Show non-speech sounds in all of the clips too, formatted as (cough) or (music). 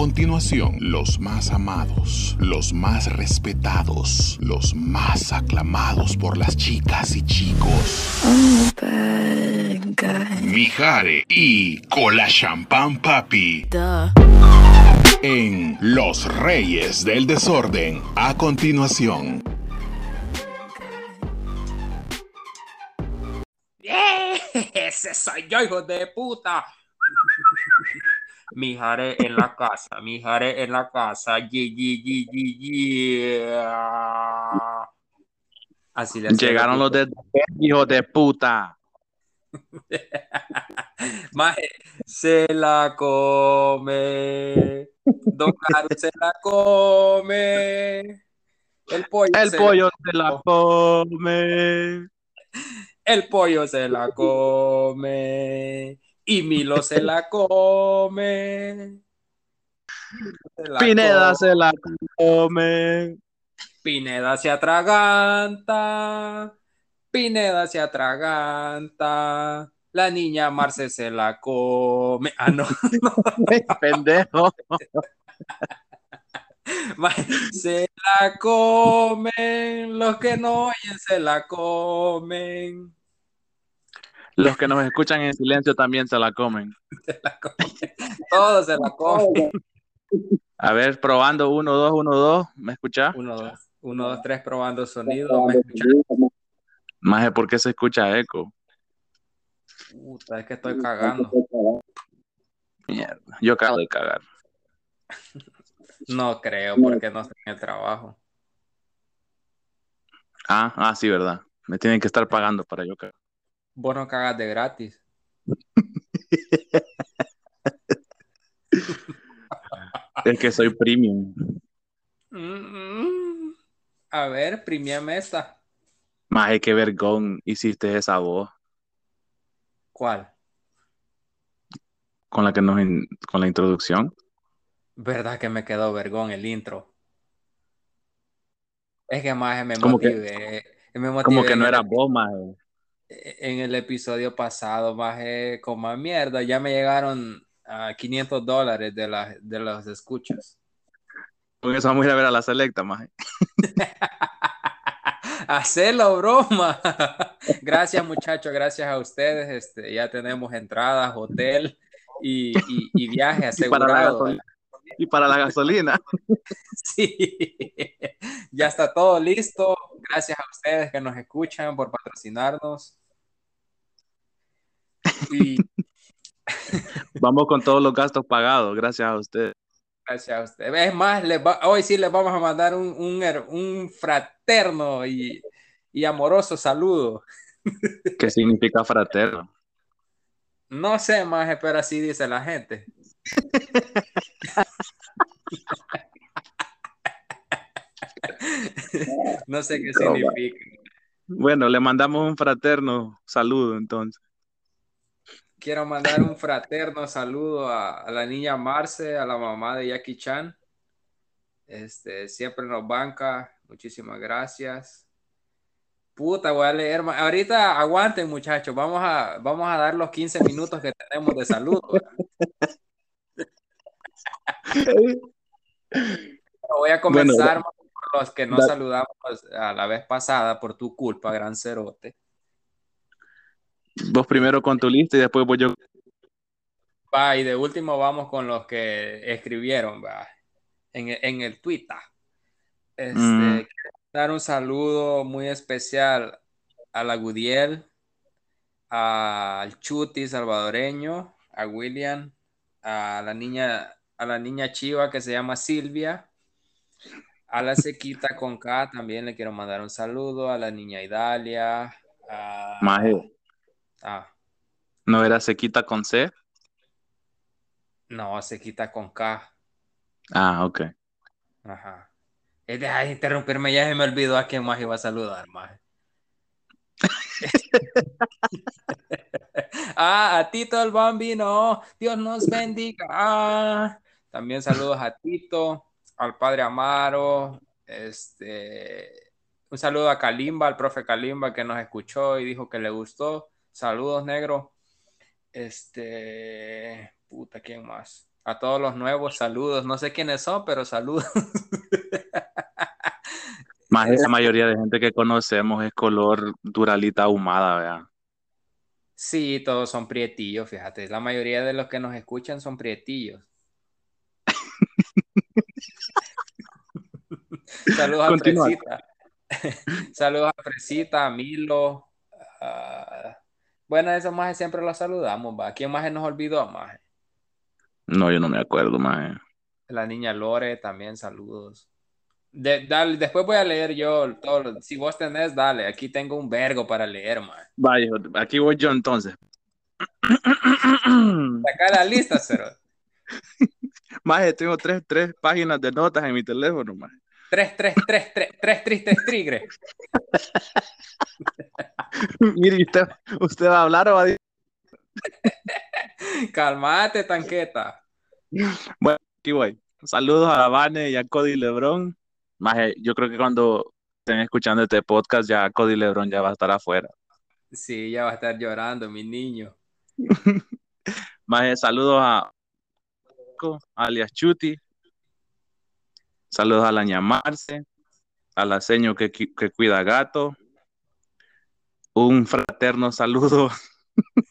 continuación, los más amados, los más respetados, los más aclamados por las chicas y chicos. Mijare y Cola Champán Papi. En Los Reyes del Desorden, a continuación. (laughs) Ese soy yo, hijo de puta. Mijare en la casa, Mijare en la casa. Así le Llegaron los de hijo de puta. (laughs) Maje, se la come. Don Caro se la come. El pollo, El se, pollo la se la come. El pollo se la come. Y Milo se la come. Se la Pineda come. se la come. Pineda se atraganta. Pineda se atraganta. La niña Marce se la come. Ah, no. (laughs) Pendejo. (laughs) Maje, Se la comen. Los que no oyen se la comen. Los que nos escuchan en silencio también se la comen. (laughs) Se la comen. Todos se la comen. A ver, probando, uno, dos, uno, dos. ¿Me escuchás? Uno, dos, uno, dos, tres, probando sonido. ¿Me escuchas? Maje, ¿por qué se escucha eco? Puta, es que estoy cagando. Mierda. Yo acabo de cagar. (laughs) No creo, porque no estoy en el trabajo. Ah, ah, sí, verdad. Me tienen que estar pagando para yo cagar. Vos no cagas de gratis. (laughs) Es que soy premium. Mm, A ver, premiame esta. Maje, qué vergón hiciste esa voz ¿Cuál? con la que nos in- con la introducción. ¿Verdad que me quedó vergón el intro? Es que más me Como que- motivé. Me Como motivé que en no era vos, maje. En el episodio pasado, más como mierda, ya me llegaron a 500 dólares de, las de los escuchas. Con eso vamos a ir a ver a la selecta, maje. (laughs) Hacelo, broma. (laughs) Gracias, muchachos, gracias a ustedes. Este, ya tenemos entradas, hotel y, y- y viaje Y para la asegurado. Y para la gasolina. (laughs) Sí, ya está todo listo. Gracias a ustedes que nos escuchan por patrocinarnos. Y (laughs) Vamos con todos los gastos pagados, gracias a usted. gracias a ustedes. Es más, les va- hoy sí les vamos a mandar un, un fraterno y, y amoroso saludo. ¿Qué significa fraterno? No sé más, pero así dice la gente. (laughs) No sé qué significa. Bueno, le mandamos un fraterno saludo entonces. Quiero mandar un fraterno saludo a, a la niña Marce, a la mamá de Jackie Chan. Este, siempre nos banca. Muchísimas gracias. Puta, voy a leer. Ahorita aguanten, muchachos. Vamos a, vamos a dar los 15 minutos que tenemos de saludo. (laughs) Voy a comenzar por los que no da- saludamos a la vez pasada por tu culpa, gran cerote. Vos primero con tu lista y después voy yo. Va, y de último vamos con los que escribieron, va, en, en el Twitter. Este, Mm. quiero dar un saludo muy especial a la Gudiel, al Chuti salvadoreño, a William, a la niña, a la niña chiva que se llama Silvia, a la Sequita (laughs) con K también le quiero mandar un saludo, a la niña Idalia, a, Maje, ah, ¿no era sequita con C? no, Sequita con K. Ah, ok. Ajá. Eh, Deja de interrumpirme, ya se me olvidó a quién más iba a saludar, más. (laughs) ah, a Tito el Bambino, Dios nos bendiga. Ah, también saludos a Tito, al padre Amaro, este, un saludo a Kalimba, al profe Kalimba que nos escuchó y dijo que le gustó. Saludos, negro. Este, puta, ¿quién más? A todos los nuevos, saludos. No sé quiénes son, pero saludos. (laughs) Más la mayoría de gente que conocemos es color duralita ahumada, ¿verdad? Sí, todos son prietillos, fíjate. La mayoría de los que nos escuchan son prietillos. (laughs) Saludos a Fresita. (laughs) Saludos a Fresita, a Milo. Uh, bueno, esos más siempre los saludamos, va. ¿Quién más nos olvidó, más? No, yo no me acuerdo, más. La niña Lore también, saludos. dale, después voy a leer yo todo. Si vos tenés, dale. Aquí tengo un vergo para leer, man. Vaya, aquí voy yo entonces. Saca la lista, cero. (laughs) Más, tengo tres, tres páginas de notas en mi teléfono, más. Tres, tres, tres, tres, tres tristes tigres. (laughs) Mire, usted, ¿usted va a hablar o va a decir? (laughs) Calmate, tanqueta. Bueno, aquí voy. Saludos a Vane y a Cody Lebron. Más, yo creo que cuando estén escuchando este podcast, ya Cody Lebron ya va a estar afuera. Sí, ya va a estar llorando, mi niño. (laughs) Más, saludos a alias Chuti, Saludos a la ñamarse, a la seño que, que cuida gato. Un fraterno saludo (laughs)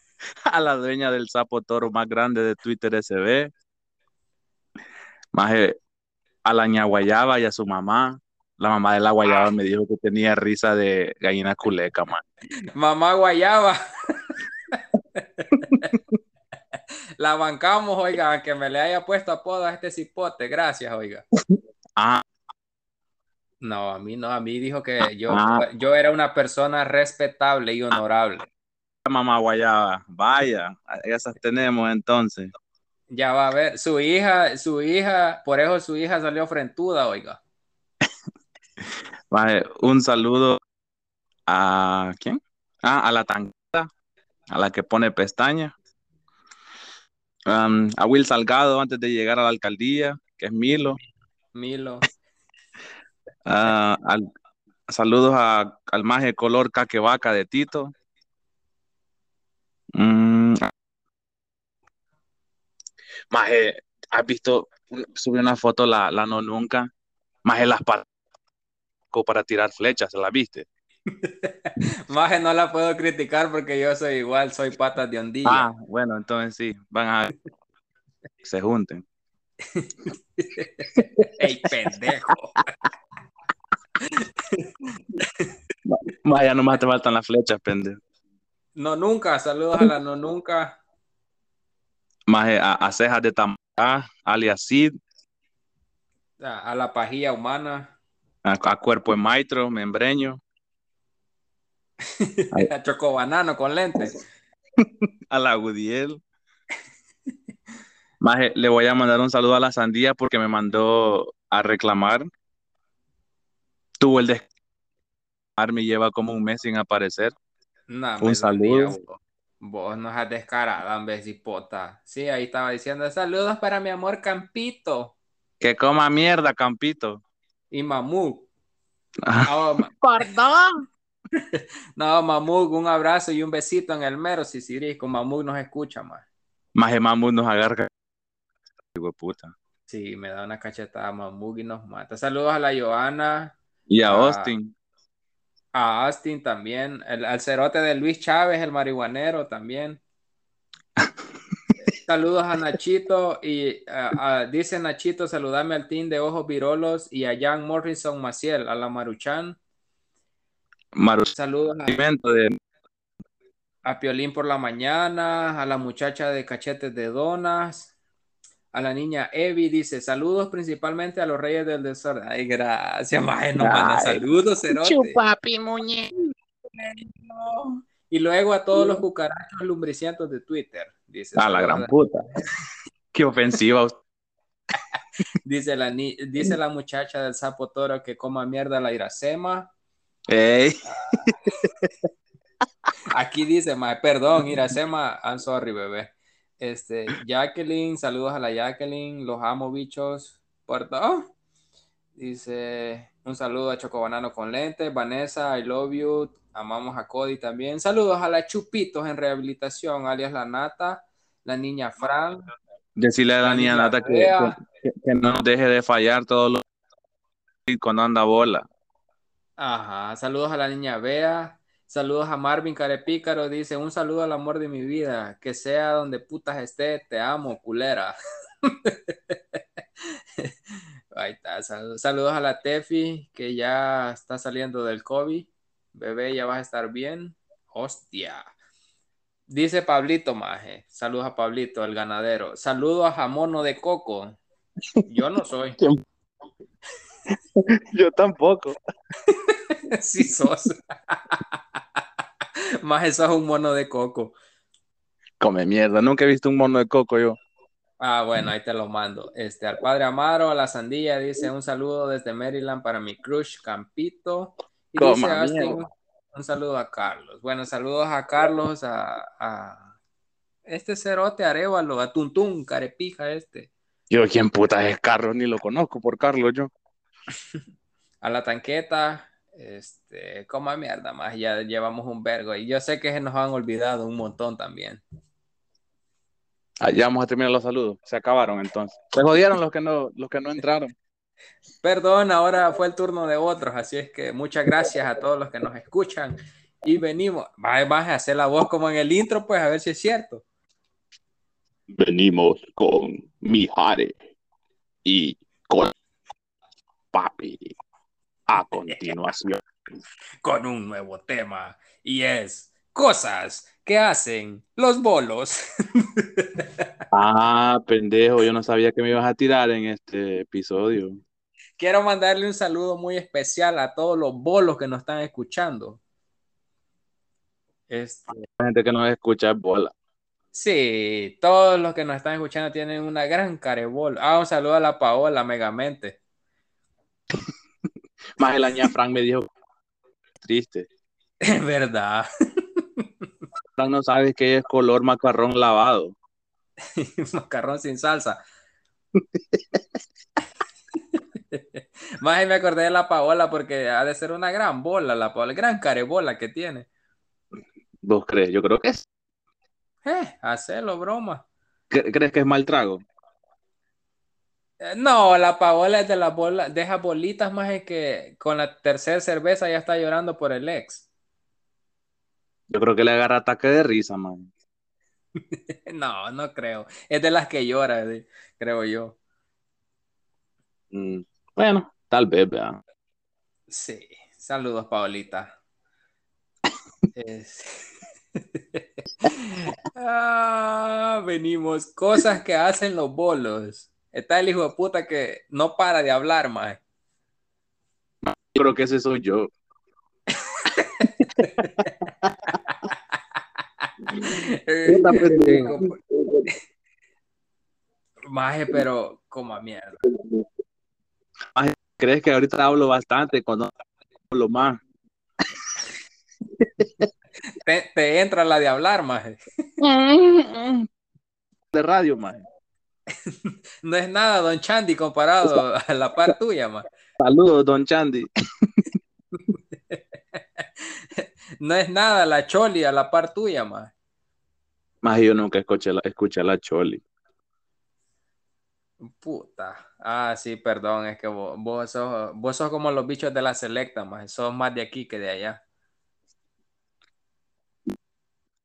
a la dueña del sapo toro más grande de Twitter SB. Más a la ña guayaba y a su mamá. La mamá de la guayaba me dijo que tenía risa de gallina culeca, man. Mamá guayaba. (laughs) la bancamos, oiga, que me le haya puesto apodo a este cipote. Gracias, oiga. (laughs) Ah. No, a mí no, a mí dijo que yo, ah. yo era una persona respetable y honorable. Mamá Guayaba, vaya, esas tenemos entonces. Ya va a ver, su hija, su hija, por eso su hija salió frentuda, oiga. (laughs) Vale, un saludo a quién? Ah, a la tanqueta, a la que pone pestaña. Um, a Will Salgado antes de llegar a la alcaldía, que es Milo. Milo. (laughs) Ah, saludos al maje color caquevaca de Tito. Mm. Maje, ¿has visto? Subió una foto la, la no nunca. Maje las patas para tirar flechas, ¿la viste? (laughs) Maje no la puedo criticar porque yo soy igual, soy patas de ondilla. Ah, bueno, entonces sí, van a se junten. (laughs) ¡Ey, pendejo! Vaya, nomás te faltan las flechas, pendejo. No nunca, saludos a la no nunca. Más a, cejas de Tamara, alias Sid. A, la pajilla humana. A, cuerpo de maitro, membreño. (laughs) a chocobanano con lentes. a la Gudiel. Maje, le voy a mandar un saludo a la sandía porque me mandó a reclamar. Tuvo el de me lleva como un mes sin aparecer. un saludo. vos, nos has descarado, cipota. Sí, ahí estaba diciendo saludos para mi amor Campito. Que coma mierda, Campito. Y Mamú. No, Perdón. (laughs) no, Mamú, un abrazo y un besito en el mero Con Mamú nos escucha más. Más Mamú nos agarra puta. Sí, me da una cachetada Mamug y nos mata. Saludos a la Joana. Y a, Austin. A Austin también. El, al cerote de Luis Chávez, el marihuanero también. (laughs) Saludos a Nachito y dice Nachito, saludame al team de Ojos Virolos y a Jan Morrison Maciel, a la Maruchan. Saludos a, a Piolín por la mañana, a la muchacha de cachetes de donas, a la niña Evi dice saludos principalmente a los reyes del desorden. Ay, gracias, maje, nos manda saludos, cerote. Chupapi, muñeco. Y luego a todos los cucarachos lumbricientos de Twitter. Dice, a la gran puta. (laughs) Qué ofensiva. dice, la, dice la muchacha del sapo toro que coma mierda la Iracema. Ey. (laughs) Aquí dice, perdón, Iracema, I'm sorry, bebé. Este, Jacqueline, saludos a la Jacqueline, los amo bichos, Puerto. Dice, un saludo a Chocobanano con lentes, Vanessa, I love you, amamos a Cody también. Saludos a la Chupitos en rehabilitación, alias la Nata, la niña Fran. Decirle a la, La niña Nata que- que no nos deje de fallar todos los cuando anda bola. Ajá, saludos a la niña Bea, saludos a Marvin Carepícaro, dice, un saludo al amor de mi vida, que sea donde putas esté, te amo, culera. (laughs) Ahí está, sal- saludos a la Tefi, que ya está saliendo del COVID, bebé, ya vas a estar bien, hostia. Dice Pablito Maje, saludos a Pablito, el ganadero, saludos a Jamono de Coco, yo no soy. (laughs) (laughs) Yo tampoco. (laughs) Sí sos. (laughs) Más eso es un mono de coco. Come mierda, nunca he visto un mono de coco yo. Ah, bueno, ahí te lo mando. Este, al padre Amaro, a la sandilla, dice un saludo desde Maryland para mi crush Campito. Y Coma dice mierda. un saludo a Carlos. Bueno, saludos a Carlos, a, a este cerote Arevalo, a Tuntún, carepija este. Yo, ¿quién puta es Carlos? Ni lo conozco por Carlos yo. (laughs) A la tanqueta, este, coma mierda más, ya llevamos un vergo. Y yo sé que se nos han olvidado un montón también. Ah, ya vamos a terminar los saludos. Se acabaron entonces. Se jodieron los que no, los que no entraron. (laughs) Perdón, ahora fue el turno de otros, así es que muchas gracias a todos los que nos escuchan y venimos. Vas vas a hacer la voz como en el intro, pues a ver si es cierto. Venimos con Mijare y con Papi. A continuación. (laughs) Con un nuevo tema y es cosas que hacen los bolos. (laughs) Ah, pendejo, yo no sabía que me ibas a tirar en este episodio. Quiero mandarle un saludo muy especial a todos los bolos que nos están escuchando. Este, La gente que nos escucha es bola. sí, todos los que nos están escuchando tienen una gran carebola. Ah, un saludo a la Paola, megamente. (laughs) Más el año Frank me dijo triste. (laughs) Es verdad. (laughs) Frank no sabe que es color macarrón lavado. Macarrón sin salsa. Más me acordé de la Paola porque ha de ser una gran bola, la Paola, gran carebola que tiene. ¿Vos crees? Yo creo que es. Eh, hacelo, broma. ¿Cre- ¿Crees que es mal trago? Eh, No, la Paola es de la bola, deja bolitas más es que con la tercera cerveza ya está llorando por el ex. Yo creo que le agarra ataque de risa, man. (laughs) No, no creo. Es de las que llora, creo yo. Mm, Bueno, tal vez, vea. Sí, saludos, Paolita. Es- (laughs) Ah, venimos, cosas que hacen los bolos. Está el hijo de puta que no para de hablar, más. Yo creo que ese soy yo. (laughs) Pendejo. Maje, pero como a mierda. ¿Crees que ahorita hablo bastante cuando hablo más? Te, te entra la de hablar, maje. (laughs) De radio, man. (laughs) No es nada, don Chandy, comparado (laughs) a la par tuya, maje. Saludos, don Chandy. (laughs) No es nada la Choli a la par tuya, maje. Más yo nunca escuché la, escuché la Choli. Puta. Ah, sí, perdón, es que vos, vos sos, vos sos como los bichos de la selecta, más. Sos más de aquí que de allá.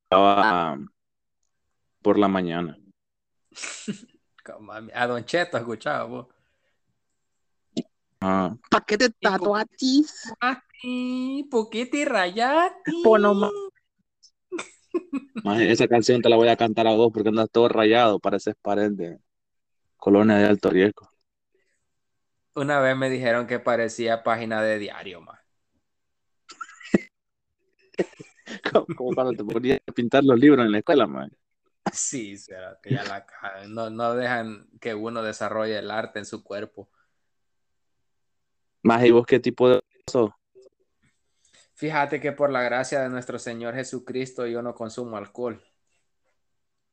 Estaba um, por la mañana. Como A, a Don Cheto escuchaba vos. Ah, Paquete tatuatis. Ay, poquete rayate. Pono ma- maje, esa canción te la voy a cantar a vos porque andas todo rayado, pareces pared de colonia de alto riesgo. Una vez me dijeron que parecía página de diario, más. (laughs) Como, como cuando te ponías a pintar los libros en la escuela, man. Sí, será que ya la. No, no dejan que uno desarrolle el arte en su cuerpo. Más, ¿y vos qué tipo de sos? Fíjate que por la gracia de nuestro Señor Jesucristo yo no consumo alcohol.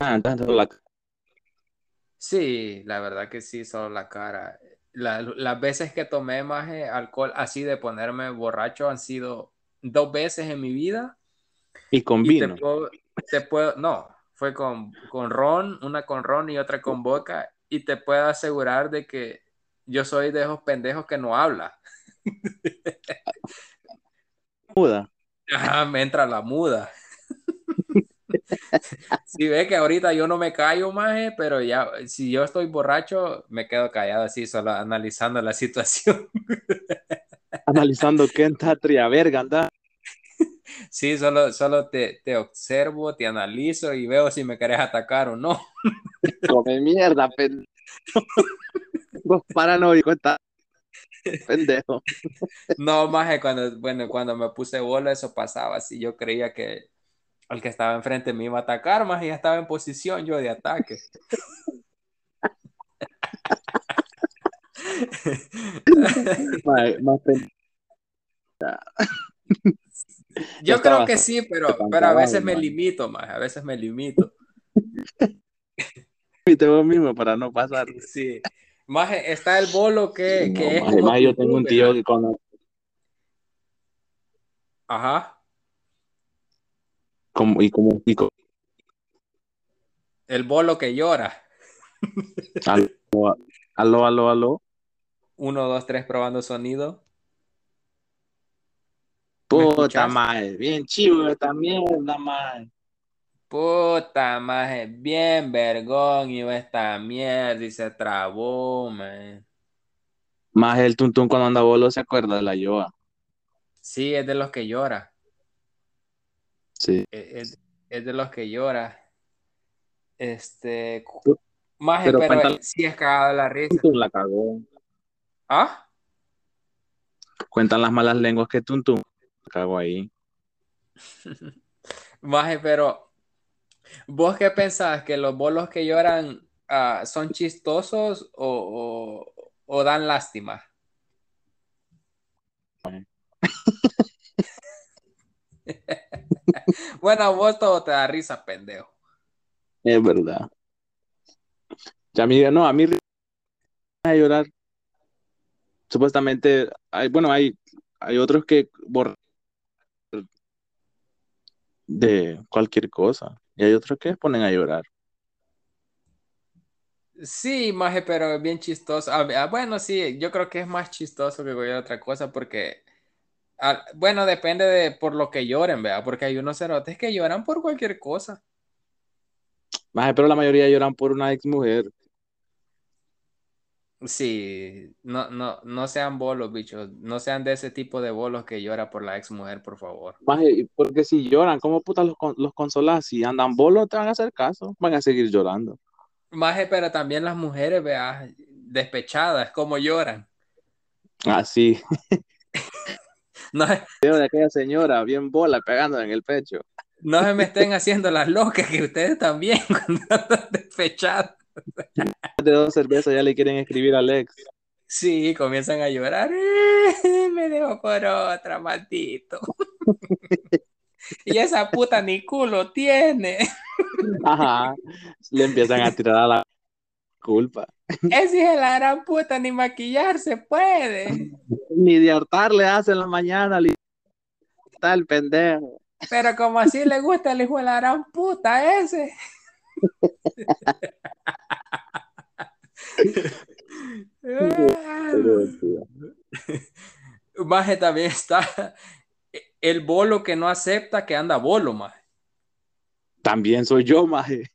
Ah, entonces la- Sí, la verdad que sí, solo la cara. La- las veces que tomé más eh, alcohol así de ponerme borracho han sido dos veces en mi vida. Y con Y te vino. puedo, te puedo, no, fue con, con ron, una con ron y otra con boca, y te puedo asegurar de que yo soy de esos pendejos que no habla. (laughs) Muda. Ajá, me entra la muda. (laughs) Si ve que ahorita yo no me callo más, pero ya, si yo estoy borracho, me quedo callado así, solo analizando la situación. (laughs) Analizando qué entatria verga, anda. Sí, solo, solo te, te observo, te analizo y veo si me querés atacar o no. Come mierda, pendejo. Vos paranoico está. Pendejo. No, más cuando, bueno, cuando me puse bola, eso pasaba así. Yo creía que el que estaba enfrente me iba a atacar, más y ya estaba en posición yo de ataque. (laughs) Mae, más pendejo. Yo creo que sí, pero, pero a veces me limito (laughs) más, a veces me limito. Viste vos mismo para no pasar. (laughs) Sí. Más está el bolo que, que es No, yo tengo un ¿verdad? tío que con, Ajá. como, y como, y como El bolo que llora. aló, aló, aló, aló. (laughs) Uno, dos, tres, probando sonido. Puta mae, bien chivo esta mierda, mae. Puta maje, bien vergón iba esta mierda y se trabó, man. Más el tuntún cuando anda bolo se acuerda de la yoa. Sí, es de los que llora. Sí. Es, es de los que llora. Este. Maje, pero pero, cuéntale- sí es cagado la risa. Tuntún la cagó. ¿Ah? Cuentan las malas lenguas que tuntún la cagó ahí. (laughs) Maje, pero. ¿Vos qué pensás? ¿Que los bolos que lloran ah, son chistosos o, o- o dan lástima? (laughs) Bueno, a vos todo te da risa, pendejo. Es verdad. Ya mí, no, a mí a llorar. Supuestamente, hay, bueno, hay, hay otros que borran de cualquier cosa. Y hay otros que ponen a llorar. Sí, maje, pero es bien chistoso. Ah, ah, bueno, sí, yo creo que es más chistoso que cualquier otra cosa porque, ah, bueno, depende de por lo que lloren, ¿verdad? Porque hay unos cerotes que lloran por cualquier cosa. Maje, pero la mayoría lloran por una ex mujer. Sí, no, no, no sean bolos, bichos. No sean de ese tipo de bolos que llora por la ex mujer, por favor. Maje, porque si lloran, ¿cómo putas los, los consolas? Si andan bolos, te van a hacer caso. Van a seguir llorando. Maje, pero también las mujeres, vea, despechadas, como lloran. Así. (laughs) No, Video de aquella señora bien bola pegando en el pecho. no se me estén haciendo las locas, que ustedes también (laughs) cuando andan despechadas. De dos cervezas ya le quieren escribir a Alex. Sí, comienzan a llorar. (laughs) Me dejo por otra, maldito. (laughs) Y esa puta ni culo tiene. (laughs) Ajá. Le empiezan a tirar a la culpa. Ese hijo de la gran puta ni maquillarse puede. Ni de hartar le hace en la mañana. li- Está el pendejo. Pero como así le gusta el hijo de la gran puta ese. Maje también está el bolo que no acepta que anda bolo, maje. También soy yo, maje.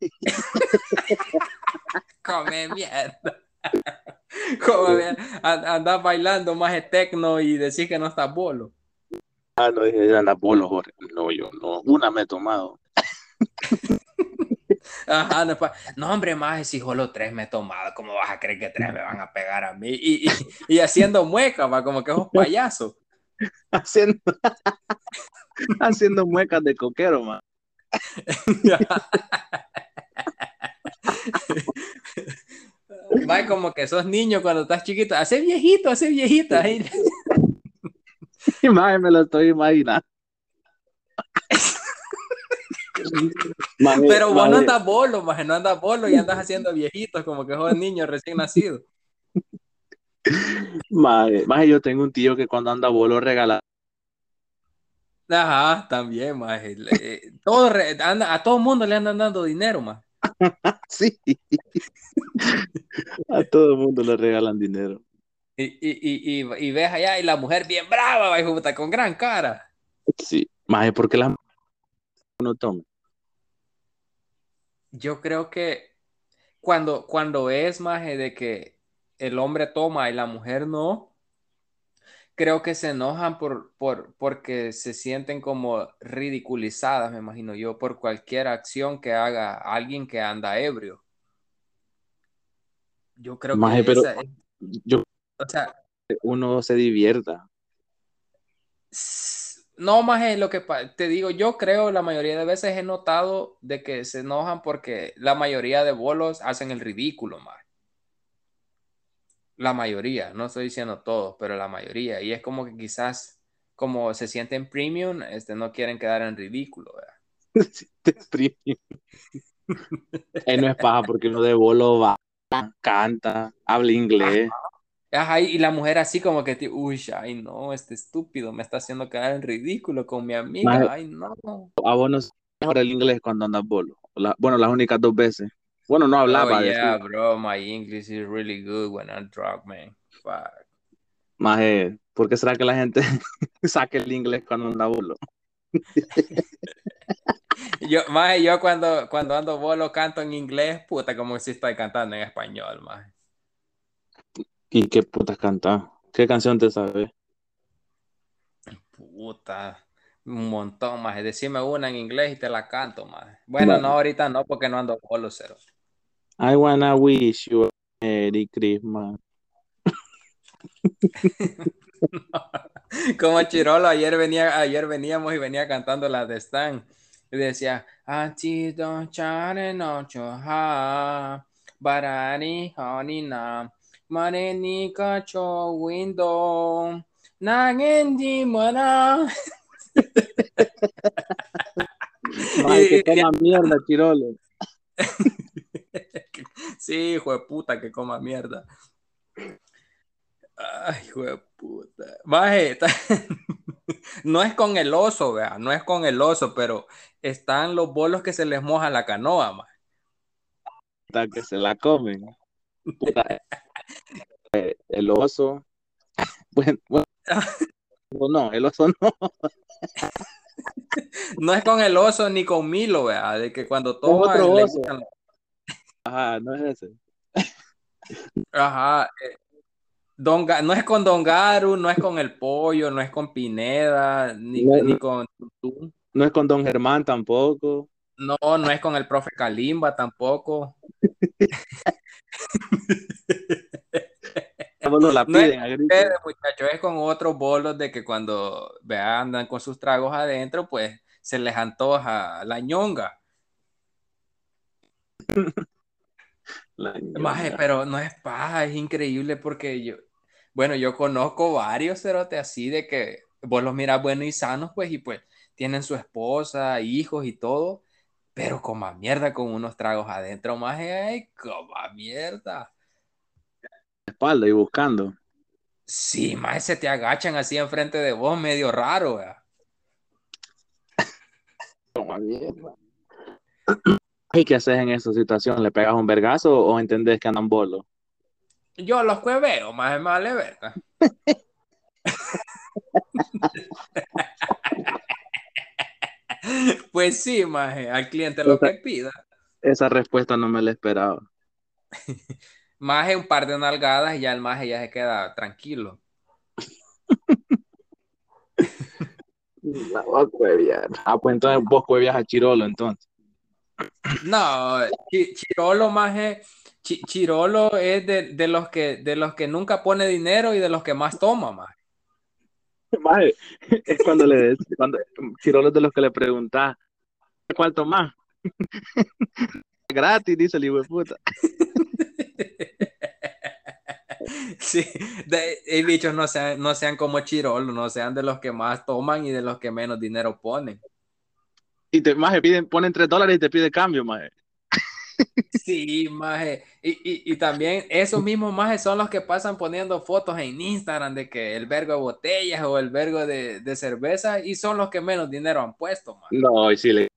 Come mierda. Come mierda. An- Andás bailando maje tecno y decís que no estás bolo. Ah, no dije, anda polo, Jorge. No, yo no. Una me he tomado. Ajá, no, no, hombre, maje, si solo tres me he tomado, ¿cómo vas a creer que tres me van a pegar a mí? Y, y, y haciendo mueca, va, como que es un payaso. Haciendo, (laughs) haciendo muecas de coquero, man. Va (laughs) como que sos niño cuando estás chiquito. Hace viejito, hace viejita. (laughs) maje, me lo estoy imaginando. (laughs) Maje, Pero vos no maje, andas bolo, maje, no andas bolo y andas haciendo viejitos como que sos niño recién nacido. maje, maje, yo tengo un tío que cuando anda bolo regala. Ajá, también, maje. Eh, todo re- anda- a todo mundo le andan dando dinero, más. (laughs) Sí. A todo el mundo le regalan dinero. Y, y, y, y, ves allá y la mujer bien brava, puta, con gran cara. Sí. Más porque las no toma. Yo creo que cuando, cuando es más de que el hombre toma y la mujer no, creo que se enojan por, por, porque se sienten como ridiculizadas, me imagino yo, por cualquier acción que haga alguien que anda ebrio. Yo creo Maje, que pero- esa es- Yo o sea, uno se divierta. s- no más es lo que te digo, yo creo la mayoría de veces he notado de que se enojan porque la mayoría de bolos hacen el ridículo, más. La mayoría, no estoy diciendo todos, pero la mayoría. Y es como que quizás, como se sienten premium, este, no quieren quedar en ridículo. Él (laughs) (laughs) no es paja porque uno de bolo va, canta, habla inglés. Ajá, y la mujer así como que, uy, ay no, este estúpido me está haciendo quedar en ridículo con mi amiga, Maje. ay no. A vos no mejor el inglés cuando andas bolo. La- bueno, las únicas dos veces. Bueno, no hablaba Oh, de yeah, eso. bro, my English is really good when I'm drunk, man. Fuck. Maje, ¿por qué será que la gente (laughs) saca el inglés cuando anda bolo? (laughs) Yo, maje, yo cuando, cuando ando bolo canto en inglés, puta, como si estoy cantando en español, maje. ¿Y qué putas canta? ¿Qué canción te sabes? Puta, un montón, maje. Decime una en inglés y te la canto, maje. Bueno, no, ahorita no, porque no ando bolo, cero. I wanna wish you a Merry Christmas. (laughs) Como Chirolo, ayer venía, ayer veníamos y venía cantando la de Stan. Y decía, Anti don chare no choha, barani honina, mareni cacho window, nangendi mara. Maje, (laughs) que toma mierda, Chirolo. (laughs) Sí, hijo de puta, que coma mierda. Ay, hijo de puta. Maje, está- (laughs) no es con el oso, vea, no es con el oso, pero están los bolos que se les moja la canoa, maje. Que se la comen. Puta, (laughs) el oso. (laughs) Bueno, bueno, (laughs) no, el oso no. No es con el oso ni con Milo, vea, de que cuando toma otro oso. Ajá, no es ese. Ajá. eh, Don Ga- no es con Don Garu, no es con el pollo, no es con Pineda, ni, No, ni con. No es con Don Germán tampoco. No, no es con el profe Kalimba tampoco. La No es- piden. Ustedes, muchachos, es con otros bolos de que cuando vean, andan con sus tragos adentro, pues se les antoja la ñonga. (laughs) La Maje, ñonga. pero no es paja, es increíble porque yo, bueno, yo conozco varios cerotes así de que vos los miras buenos y sanos, pues, y pues tienen su esposa, hijos y todo, pero coma mierda con unos tragos adentro, maje, ay, coma mierda. Espalda y buscando. Sí, maje, se te agachan así enfrente de vos, medio raro, ¿verdad? ¿Y qué haces en esa situación? ¿Le pegas un vergazo o entendés que andan bolos? Yo los cueveo, maje, me vale verga. (laughs) Pues sí, maje, al cliente lo que pida. Esa respuesta no me la esperaba. (laughs) Maje, un par de nalgadas y ya el maje ya se queda tranquilo. Cueviar. Ah, pues entonces vos cuevias a Chirolo, entonces. No, Chi- Chirolo, maje, Chi- Chirolo es de, de los que, de los que nunca pone dinero y de los que más toma, maje. Maje, es cuando le des, cuando Chirolo es de los que le preguntás, ¿cuánto más? (laughs) Gratis, dice el hijo de puta. (laughs) Sí, de, y bichos no sean, no sean como Chirolo, no sean de los que más toman y de los que menos dinero ponen. Y te, maje, piden, ponen tres dólares y te pide cambio, maje. Sí, maje. Y, y, y también esos mismos majes son los que pasan poniendo fotos en Instagram de que el vergo de botellas o el vergo de, de cerveza y son los que menos dinero han puesto, maje. No, y sí le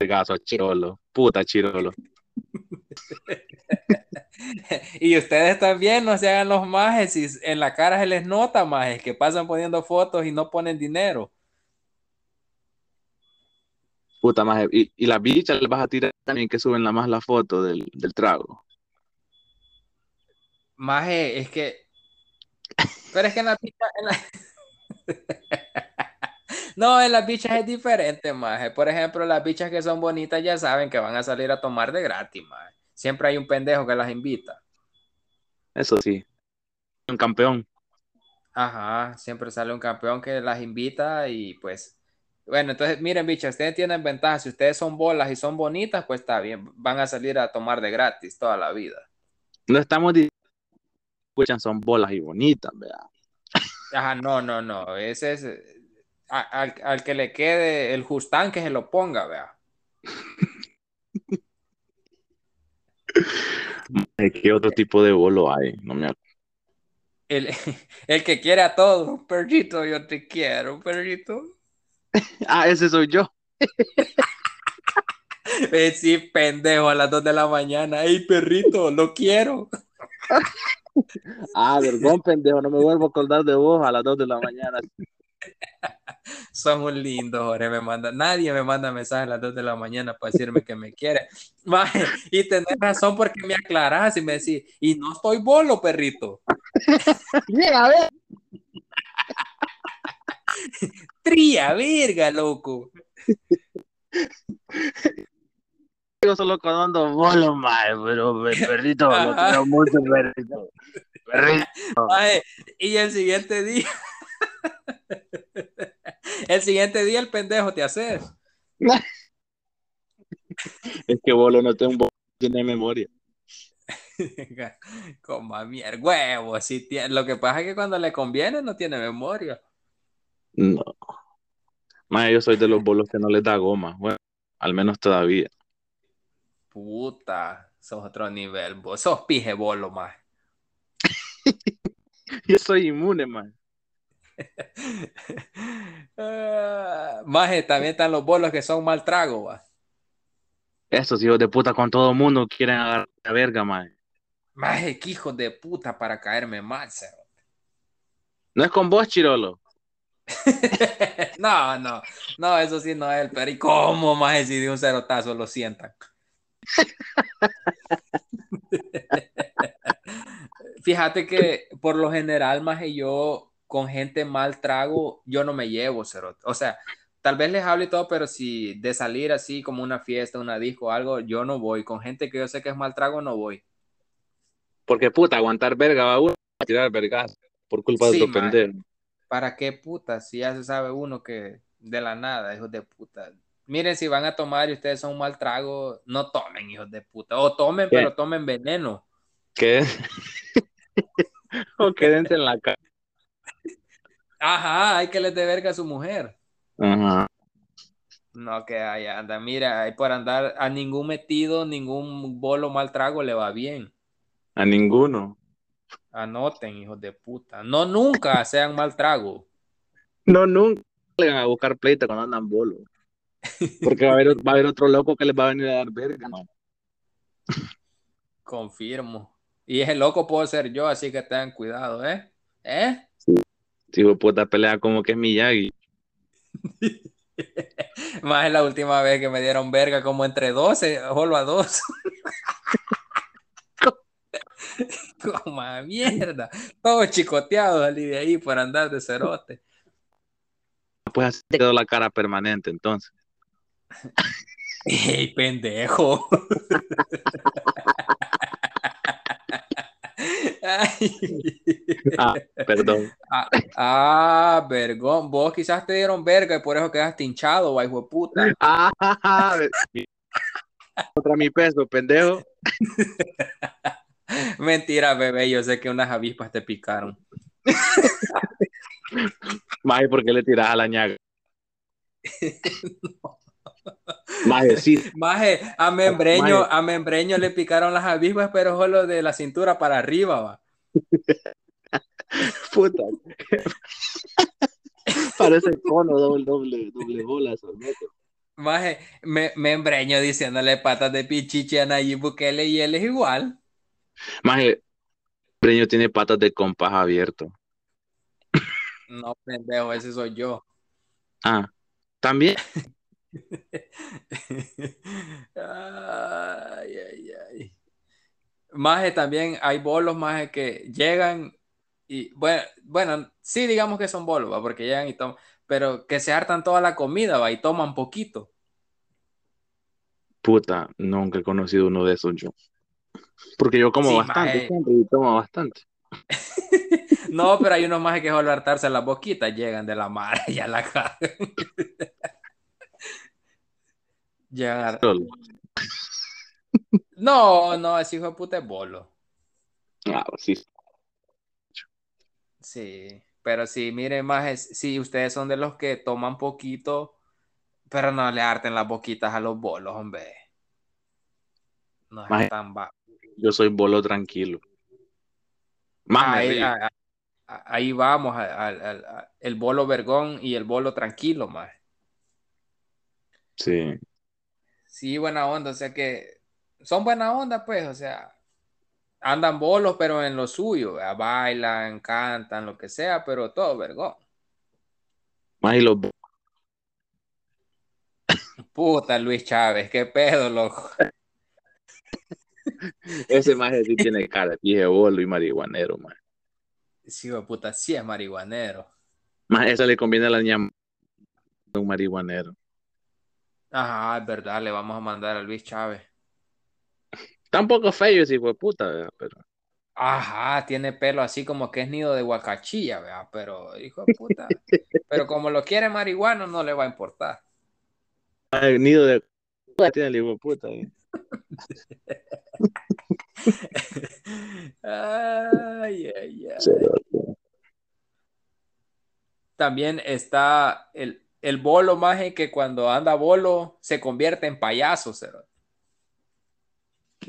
gaso a Chirolo. Puta Chirolo. (laughs) (laughs) y ustedes también no se hagan los majes si en la cara se les nota, majes, que pasan poniendo fotos y no ponen dinero. Puta maje. Y, y las bichas les vas a tirar también que suben la más la foto del, del trago. Maje, es que. Pero es que en la bicha. en la- (laughs) No, en las bichas es diferente, maje. Por ejemplo, las bichas que son bonitas ya saben que van a salir a tomar de gratis, maje. Siempre hay un pendejo que las invita. Eso sí. Un campeón. Ajá, siempre sale un campeón que las invita y pues. Bueno, entonces miren, bichas, ustedes tienen ventaja. Si ustedes son bolas y son bonitas, pues está bien. Van a salir a tomar de gratis toda la vida. No estamos diciendo que son bolas y bonitas, ¿verdad? Ajá, no, no, no. Ese es. a- al, al que le quede el Justán que se lo ponga, vea. (laughs) ¿Qué otro tipo de bolo hay? No me acuerdo. El, (laughs) el que quiere a todos. Perrito, yo te quiero, perrito. (laughs) Ah, ese soy yo. (laughs) Eh, sí, pendejo, a las 2 de la mañana. Ey, perrito, lo quiero. Ah, vergón, pendejo. No me vuelvo a acordar de vos a las 2 de la mañana. (laughs) Son un lindo, Jorge. Me manda, nadie me manda mensajes a las 2 de la mañana para decirme que me quiere. (laughs) Maje, y tenés razón porque me aclarás y me decís, y no estoy bolo, perrito. Llega, a ver. (laughs) Tría, verga, loco. Yo solo conozco bolo, mae, pero pe- perrito, lo quiero mucho, perrito. Perrito. Maje, y el siguiente día, el siguiente día el pendejo te haces. Es que bolo no tiene, memoria. (laughs) Como mierda, huevo, sí tiene. Lo que pasa es que cuando le conviene no tiene memoria. No. Mae, yo soy de los bolos que no les da goma. Bueno, al menos todavía. Puta, sos otro nivel, vos sos pije bolo, más. (laughs) Yo soy inmune, mae. Maje, también están los bolos que son mal trago, va. Estos hijos de puta con todo mundo quieren agarrar la verga. Maje, qué hijos de puta para caerme mal, cero. No es con vos, Chirolo. (laughs) no, no, no, eso sí no es el pero ¿y cómo, maje, si de un cerotazo lo sientan? (laughs) Fíjate que por lo general, maje, yo con gente mal trago, yo no me llevo, cerote. O sea, tal vez les hablo y todo, pero si de salir así como una fiesta, una disco algo, yo no voy. Con gente que yo sé que es mal trago, no voy. Porque puta, aguantar verga va uno a tirar vergas por culpa Sí, de otro pendejo. ¿Para qué puta? Si ya se sabe uno que de la nada, hijos de puta. Miren, si van a tomar y ustedes son un mal trago, no tomen, hijos de puta. O tomen, ¿Qué? pero tomen veneno. ¿Qué? (laughs) o quédense en la casa. Ajá, hay que les de verga a su mujer. Ajá. No, que ahí anda. Mira, ahí por andar a ningún metido, ningún bolo mal trago le va bien. A ninguno. Anoten, hijos de puta. No nunca (laughs) sean mal trago. No, nunca salgan a buscar pleito cuando andan bolo. Porque va a haber, va a haber otro loco que les va a venir a dar verga. Confirmo. Y ese loco puedo ser yo, así que tengan cuidado, ¿eh? ¿Eh? Hijo de puta pelea como que es Miyagi. (laughs) Más es la última vez que me dieron verga como entre 12, solo a dos. (laughs) como a mierda. Todo chicoteado salí de ahí por andar de cerote. Pues así te quedó la cara permanente, entonces. (laughs) ¡Ey, pendejo! (laughs) Ah, perdón. Ah, ah, vergón. Vos quizás te dieron verga y por eso quedaste hinchado, guay, hijo de puta. Ah, (laughs) contra mi peso, pendejo. (laughs) Mentira, bebé. Yo sé que unas avispas te picaron. Más, ¿por qué le tiras a la ñaga? Maje, sí. (laughs) Maje, a membreño, Maje. a membreño le picaron las avispas, pero solo de la cintura para arriba, va. (laughs) Puta. (laughs) Parece cono doble, doble, doble bola, sorbete. Maje, me, membreño diciéndole patas de pichichi a Nayib Bukele y él es igual. Maje, Breño tiene patas de compás abierto. No, pendejo, ese soy yo. Ah, también. Ay, ay, ay. Maje, también hay bolos, maje, que llegan y, bueno, bueno, sí digamos que son bolos, ¿va? porque llegan y toman, pero que se hartan toda la comida, va, y toman poquito. Puta, nunca he conocido uno de esos yo. Porque yo como Sí, bastante siempre y tomo bastante. (laughs) No, pero hay unos más que solo hartarse las boquitas, llegan de la mar (laughs) y a la cagan. Solo. No, no, ese hijo de puta es bolo. Ah, sí. Sí, pero sí, miren, más si ustedes son de los que toman poquito, pero no le harten las boquitas a los bolos, hombre. No es Maje. tan va. Yo soy bolo tranquilo. Más Ahí, río. a- a- ahí vamos, a- el bolo vergón y el bolo tranquilo, más. Sí. Sí, buena onda, o sea que son buena onda, pues, o sea, andan bolos, pero en lo suyo, bailan, cantan, lo que sea, pero todo vergón. Más y los Puta, Luis Chávez, qué pedo, loco. Ese maje sí tiene cara viejo bolo y marihuanero, más. Sí, puta, sí es marihuanero. Más eso le conviene a la niña un marihuanero. Ajá, es verdad, le vamos a mandar a Luis Chávez. Tampoco feo ese hijo de puta, ¿verdad? pero Ajá, tiene pelo así como que es nido de guacachilla, ¿verdad? Pero, hijo de puta. (laughs) Pero como lo quiere marihuano, no le va a importar. el nido de tiene el hijo de puta. ¿eh? (laughs) Ay, ay, ay. También está el, el bolo maje que cuando anda bolo se convierte en payaso.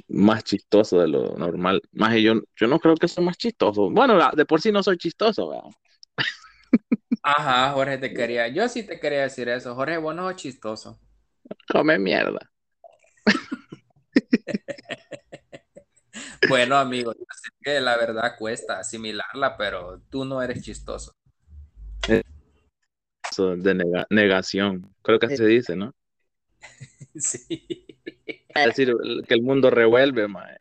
Más chistoso de lo normal. Más yo, yo no creo que sea más chistoso. Bueno, de por sí no soy chistoso, ¿verdad? Ajá, Jorge te quería, yo sí te quería decir eso. Jorge, vos no sos chistoso. Come mierda. (laughs) Bueno, amigo, yo sé que la verdad cuesta asimilarla, pero tú no eres chistoso. De nega- negación. Creo que así se dice, ¿no? (laughs) Sí. Es decir, que el mundo revuelve, mae.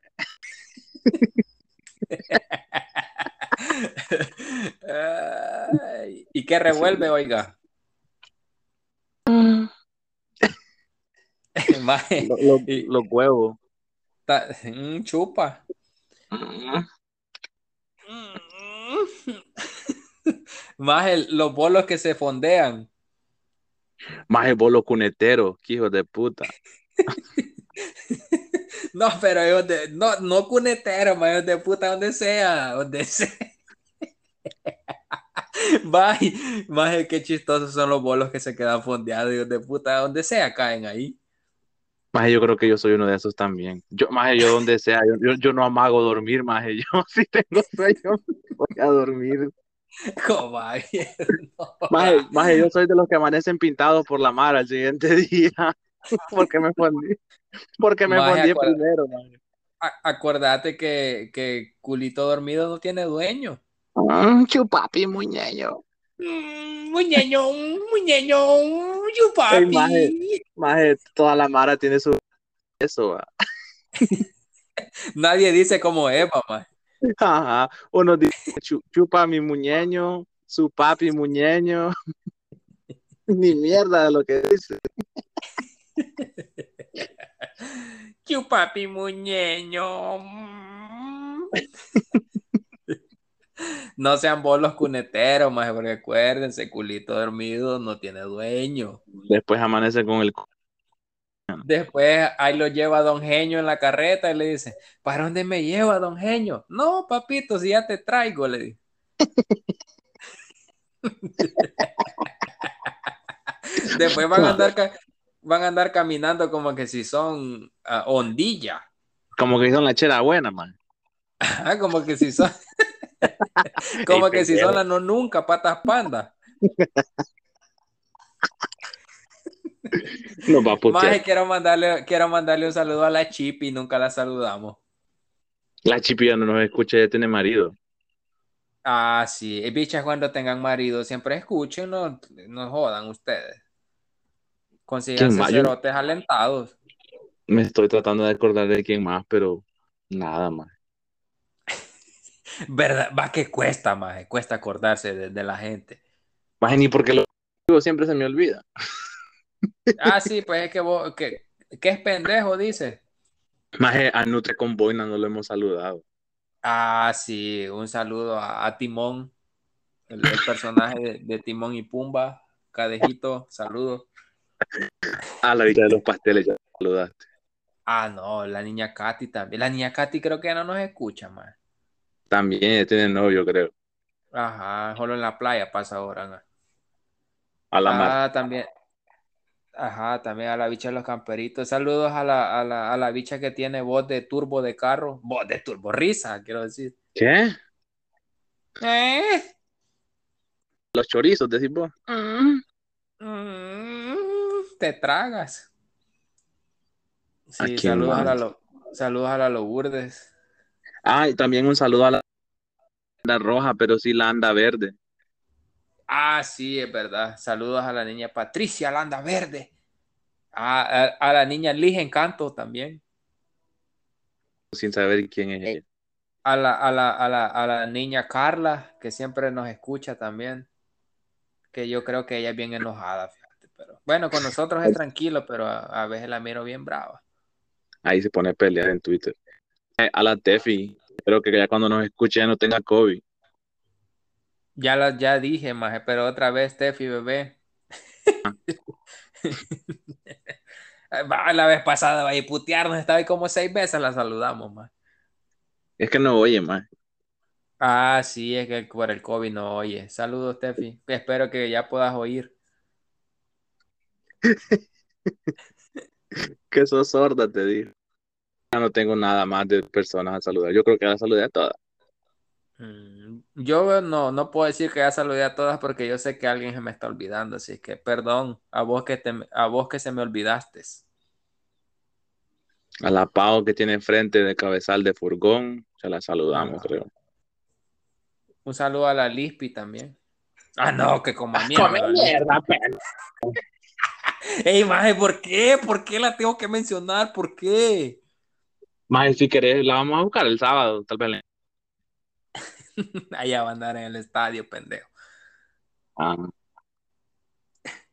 ¿Y qué revuelve, oiga? (laughs) Maje, Lo- lo- los huevos. mm, chupa. Más los bolos que se fondean. Más el bolo cunetero, que hijo de puta. (laughs) No, pero ellos de, no, no cunetero, más hijos de puta, donde sea, donde sea. Bye, (laughs) más qué chistosos son los bolos que se quedan fondeados, hijos de puta, donde sea caen ahí. Más yo creo que yo soy uno de esos también. Yo, más yo donde sea, yo, yo, yo no amago dormir, más yo (laughs) si tengo sueño voy a dormir. (laughs) Comadre, no. Más, más yo soy de los que amanecen pintados por la mar al siguiente (laughs) día. Porque me fondí. Porque me Maje, acuerda- primero, maje. A- Acuérdate que, que culito dormido no tiene dueño. Mm, chupapi, muñeño. Mm, Muñeño, muñeño, yupapi. Ey, maje. Maje, toda la mara tiene su eso, va. (laughs) Nadie dice cómo es, mamá. (laughs) Ajá. Uno dice "Chu- chupa mi muñeño, su papi muñeño. (laughs) Ni mierda de lo que dice. (laughs) Chupapi muñeño. Mm. No sean bolos cuneteros, más porque acuérdense, culito dormido no tiene dueño. Después amanece con el cu- Después ahí lo lleva Don Genio en la carreta y le dice, ¿para dónde me lleva Don Genio? No, papito, si ya te traigo, le dice. (laughs) Después van a andar, van a andar caminando como que si son ah, ondilla. Como que son la chela buena, man. Como que si son. (laughs) como que si son las no nunca, patas panda. (laughs) Nos va a putear. Más quiero mandarle, quiero mandarle un saludo a la Chip y nunca la saludamos. La chipilla no nos escucha, ya tiene marido. Ah, sí. Y bichas cuando tengan marido, siempre escuchen, no, no jodan ustedes. Yo- cerotes alentados. Me estoy tratando de acordar de quién más, pero nada más. (laughs) ¿Verdad? Va que cuesta, más, cuesta acordarse de, de la gente. Más ni porque lo digo siempre se me olvida. (laughs) Ah, sí, pues es que vos, que, que es pendejo, dice. Más a Nutre con Boina no lo hemos saludado. Ah, sí, un saludo a, a Timón, el, el personaje de, de Timón y Pumba, Cadejito, saludos. A la vida de los pasteles ya saludaste. Ah, no, la niña Katy también. La niña Katy creo que ya no nos escucha más. También tiene novio, creo. Ajá, solo en la playa pasa ahora. ¿no? A la mar. Ah, también. Ajá, también a la bicha de los camperitos. Saludos a la, a la, a la bicha que tiene voz de turbo de carro. Voz de turbo, risa, quiero decir. ¿Qué? Eh, Los chorizos, decís vos. mm, te tragas. ¿A Sí, saludos a la, saludos a la Lourdes. Ah, y también un saludo a la anda roja, pero sí la anda verde. Ah, sí, es verdad. Saludos a la niña Patricia Landa Verde. A, a, a la niña Liz Encanto también. Sin saber quién es ella. A la, a la, a la, a la niña Carla, que siempre nos escucha también. Que yo creo que ella es bien enojada, fíjate. Pero, bueno, con nosotros es tranquilo, pero a, a veces la miro bien brava. Ahí se pone a pelear en Twitter. Eh, A la Tefi. Espero que ya cuando nos escuche ya no tenga COVID. Ya la, ya dije, maje, pero otra vez, Tefi, bebé. Va, (laughs) la vez pasada va a ir putearnos, estaba ahí como seis veces, la saludamos, maje. Es que no oye más. Ah, sí, es que por el COVID no oye. Saludos, Tefi. Espero que ya puedas oír. (laughs) Que sos sorda, te digo. Ya no tengo nada más de personas a saludar. Yo creo que la saludé a todas. Mm, Yo no, no puedo decir que ya saludé a todas porque yo sé que alguien se me está olvidando, así que perdón a vos que te, a vos que se me olvidaste. A la Pau que tiene enfrente de cabezal de furgón. Se la saludamos, Ah. creo. Un saludo a la Lispi también. Ah, no, que como mierda. la Lispi. (laughs) Ey, maje, ¿por qué? ¿Por qué la tengo que mencionar? ¿Por qué? Más si querés, la vamos a buscar el sábado, tal vez. (laughs) Allá va a andar en el estadio, pendejo. Ah,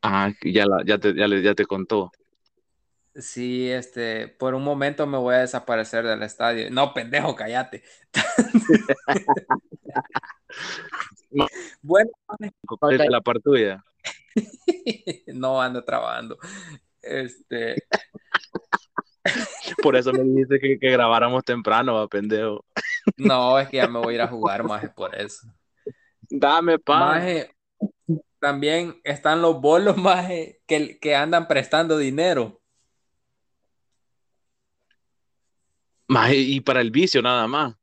ah ya, la- ya, te, ya, le- ya te contó. Sí, este, por un momento me voy a desaparecer del estadio. No, pendejo, cállate. (laughs) bueno, la par tuya. (laughs) no ando trabajando. Este, Por eso me dijiste que, que grabáramos temprano, va, pendejo. no, es que ya me voy a ir a jugar, maje, por eso. Dame. Maje, también están los bolos, maje, que, que andan prestando dinero. Maje, y para el vicio nada más.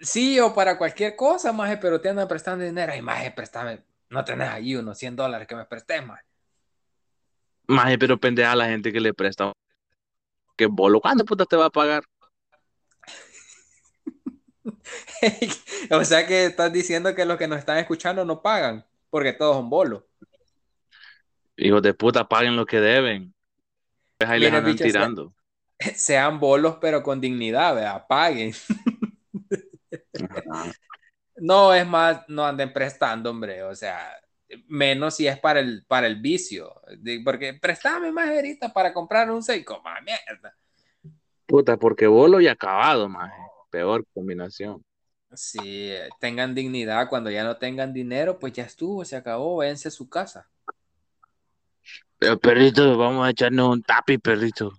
Sí, o para cualquier cosa, maje, pero te andan prestando dinero. Ay, maje, préstame. No tenés ahí unos 100 dólares que me prestes, maje. Maje, pero pendeja a la gente que le presta. ¿Qué bolo? ¿Cuánto puta te va a pagar? (laughs) o sea que estás diciendo que los que nos están escuchando no pagan, porque todos son bolos. Hijos de puta, paguen lo que deben. Pues ahí les andan bicho, sea- tirando. (laughs) Sean bolos, pero con dignidad, ¿verdad? Paguen. (laughs) No, es más, no anden prestando, hombre. O sea, menos si es para el, para el vicio. Porque préstame más ahorita para comprar un seco, más mierda. Puta, porque bolo y acabado, maje. Peor combinación. Si eh, tengan dignidad, cuando ya no tengan dinero, pues ya estuvo, se acabó, váyanse a su casa. Pero perrito, vamos a echarnos un tapi, perrito.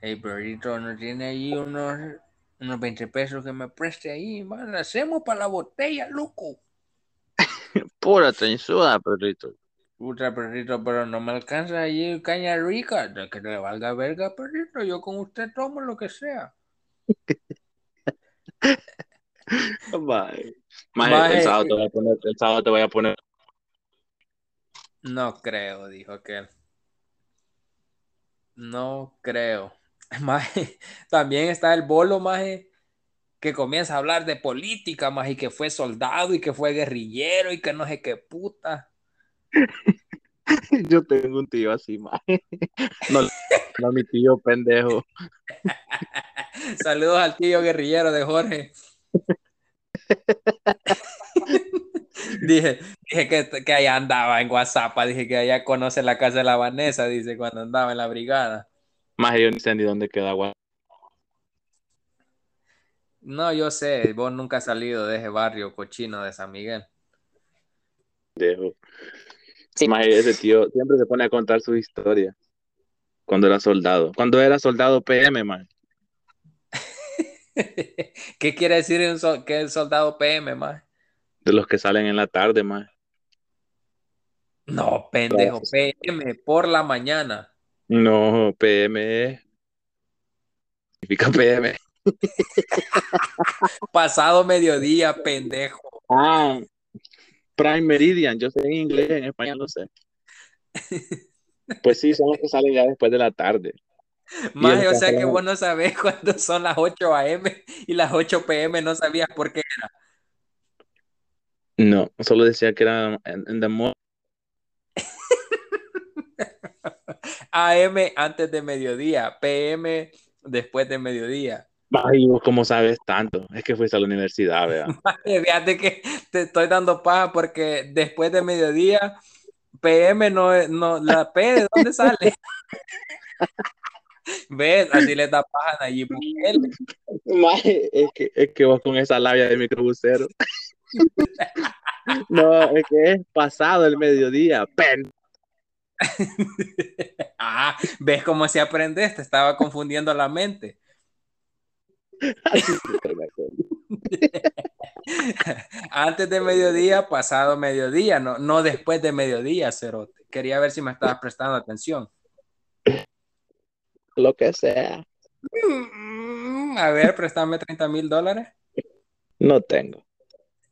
Hey, perrito, ¿no tiene ahí unos, unos 20 pesos que me preste ahí? Man, hacemos para la botella, loco. Pura trenzuda, perrito. Puta, perrito, pero no me alcanza allí caña rica. De que le valga verga, perrito. Yo con usted tomo lo que sea. (laughs) Mae. el sábado te voy a poner, el sábado te voy a poner. No creo, dijo aquel. No creo. (laughs) Maje, también está el bolo, maje, que comienza a hablar de política, maje, y que fue soldado y que fue guerrillero y que no sé qué puta. (laughs) Yo tengo un tío así, mae. No, no mi tío pendejo. (laughs) Saludos al tío guerrillero de Jorge. (laughs) dije, dije que, que allá andaba en WhatsApp, dije que allá conoce la casa de la Vanessa, dice, cuando andaba en la brigada. Más yo ni sé ni dónde queda agua. No, yo sé, vos nunca has salido de ese barrio cochino de San Miguel. Pendejo. Más ese tío siempre se pone a contar su historia. Cuando era soldado. Cuando era soldado PM, man. (laughs) ¿Qué quiere decir un que es soldado PM, más? De los que salen en la tarde, man. No, pendejo. PM por la mañana. No, PM significa PM. (laughs) Pasado mediodía, pendejo. Ah, Prime Meridian. Yo sé en inglés, en español no sé. (laughs) Pues sí, son los que salen ya después de la tarde. Maje, o sea que vos no sabés (laughs) cuándo son las 8 a.m. y las 8 p.m. no sabías por qué. No, solo decía que era en, en the morning. AM antes de mediodía, PM después de mediodía. Ay, vos cómo sabes tanto. Es que fuiste a la universidad. Maje, (laughs) Fíjate que te estoy dando paja porque después de mediodía, PM no, es- no la P de dónde sale. (laughs) ¿Ves? Así le da paja a Nayib Bukele. Es que, es que vos con esa labia de microbusero. (laughs) No, es que es pasado el mediodía. Pen. Ah, ¿ves cómo se aprendes? Te estaba confundiendo la mente. (laughs) (laughs) Antes de mediodía, pasado mediodía, no, no después de mediodía, Cerote. Quería ver si me estabas prestando atención. Lo que sea. Mm, A ver, préstame 30 mil dólares. No tengo.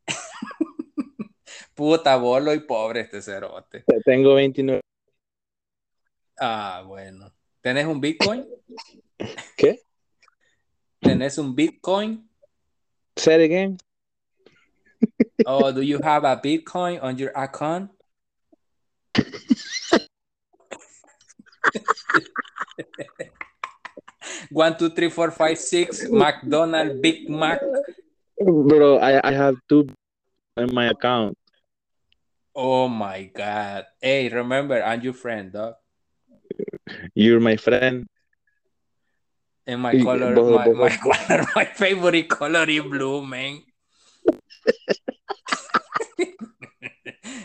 (laughs) Puta bolo y pobre este cerote. Tengo 29. Ah, bueno. ¿Tenés un Bitcoin? ¿Qué? ¿Tenés un Bitcoin? Say it again. Oh, do you have a Bitcoin on your account? One, two, three, four, five, six. McDonald, Big Mac. Bro, I, I have two in my account. Oh my God. Hey, remember, I'm your friend, dog. You're my friend. And my color, vos- my, vos- my (laughs) color, my favorite color is blue, man.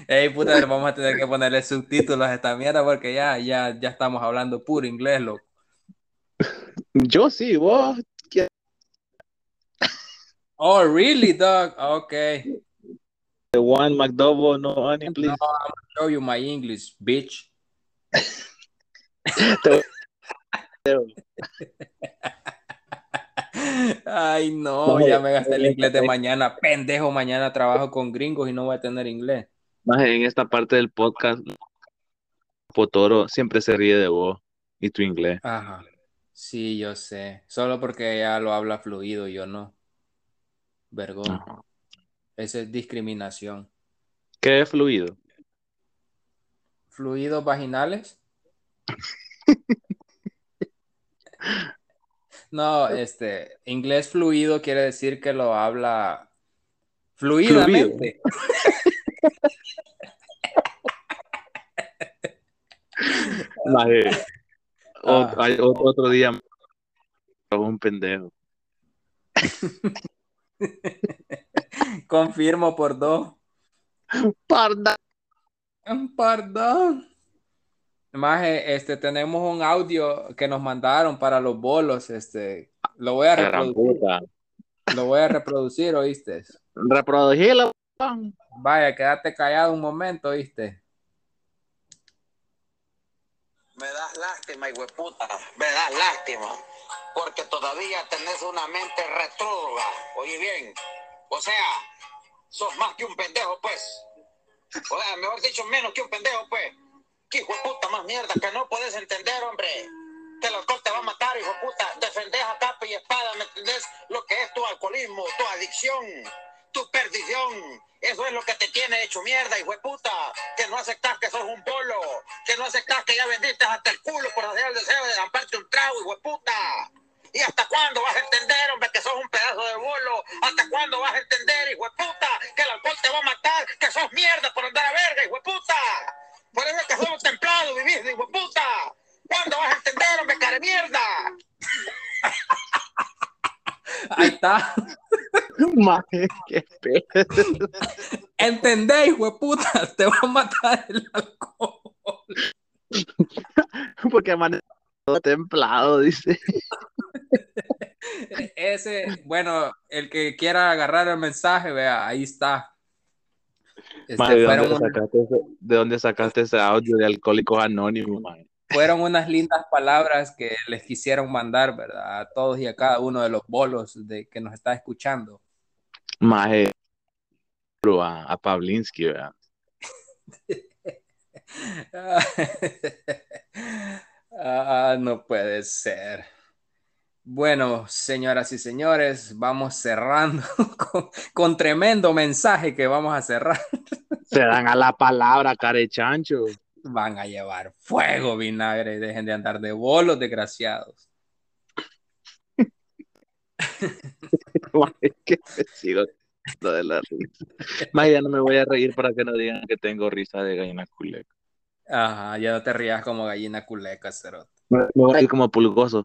Hey, puta, vamos a tener que ponerle subtítulos a esta mierda porque ya, ya, ya estamos hablando puro inglés, loco. Yo sí, vos. Oh, really, dog? Okay. The one McDouble, no honey, please. No, I'm gonna show you my English, bitch. (laughs) Ay, no, ya me gasté el inglés de mañana. Pendejo, mañana trabajo con gringos y no voy a tener inglés. Más en esta parte del podcast, Potoro siempre se ríe de vos y tu inglés. Ajá. Sí, yo sé. Solo porque ella lo habla fluido y yo no. Vergón. Ajá. Esa es discriminación. ¿Qué es fluido? ¿Fluidos vaginales? (laughs) No, este, inglés fluido quiere decir que lo habla fluidamente. Maje, (laughs) Ah. ot- hay otro, otro día un pendejo. (laughs) Confirmo por dos. Parda. Perdón. Maje, este, tenemos un audio que nos mandaron para los bolos, este, lo voy a reproducir, lo voy a reproducir, ¿oíste? Reproducirlo. Vaya, quédate callado un momento, ¿oíste? das lástima, puta. Me das lástima. Porque todavía tenés una mente retrógrada. Oye bien. O sea, sos más que un pendejo, pues. O sea, mejor dicho, menos que un pendejo, pues. ¿Qué hijo de puta más mierda que no puedes entender, hombre? Que el alcohol te va a matar, hijo de puta. Defendés a capa y espada, ¿me entendés? Lo que es tu alcoholismo, tu adicción, tu perdición. Eso es lo que te tiene hecho mierda, hijo de puta. Que no aceptas que sos un polo. Que no aceptas que ya vendiste hasta el culo por hacer el deseo de damparte un trago, hijo de puta. ¿Y hasta cuándo vas a entender, hombre, que sos un pedazo de bolo? ¿Hasta cuándo vas a entender, hijo de puta, que el alcohol te va a matar, que sos mierda por andar a verga, hijo de puta? Por eso es que somos templados, vivís, hijo de puta. ¿Cuándo vas a entender, hombre, cara de mierda? Ahí está. Maje, qué pedo. ¿Entendés, hijo de puta? Te va a matar el alcohol. Porque amanece todo templado, dice. Ese, bueno, el que quiera agarrar el mensaje, vea, ahí está. Este, ¿de, fueron, dónde un- sacaste ese, de dónde sacaste ese audio de Alcohólicos Anónimos, fueron unas lindas palabras que les quisieron mandar, ¿verdad? A todos y a cada uno de los bolos de, que nos está escuchando. Maje, a, a Pavlinsky, ¿verdad? (laughs) Ah, no puede ser. Bueno, señoras y señores, vamos cerrando (laughs) con, con tremendo mensaje que vamos a cerrar. Se dan a la palabra, carechancho. Van a llevar fuego, vinagre. Dejen de andar de bolos, desgraciados. (laughs) Me sigo lo de la risa. Maje, ya no me voy a reír para que no digan que tengo risa de gallina culeca. Ajá, ya no te rías como gallina culeca, cerote. Me voy a ir como pulgoso.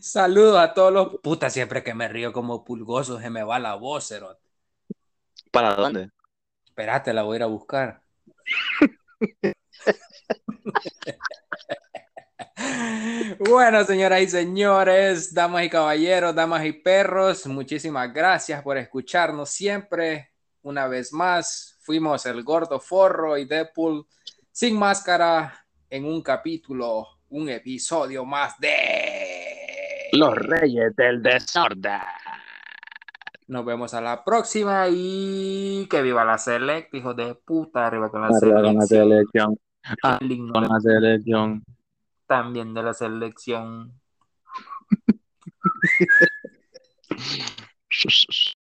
Saludos a todos los putas. Siempre que me río como pulgoso, se me va la voz, cerote. ¿Para dónde? Espérate, la voy a ir a buscar. (laughs) Bueno, señoras y señores, damas y caballeros, damas y perros, muchísimas gracias por escucharnos siempre. Una vez más, fuimos el gordo forro y Deadpool sin máscara en un capítulo, un episodio más de Los Reyes del Desorden. Nos vemos a la próxima y que viva la select, hijos de puta, arriba con la Arriba con la selección. selección. Con la selección. También de la selección. (laughs)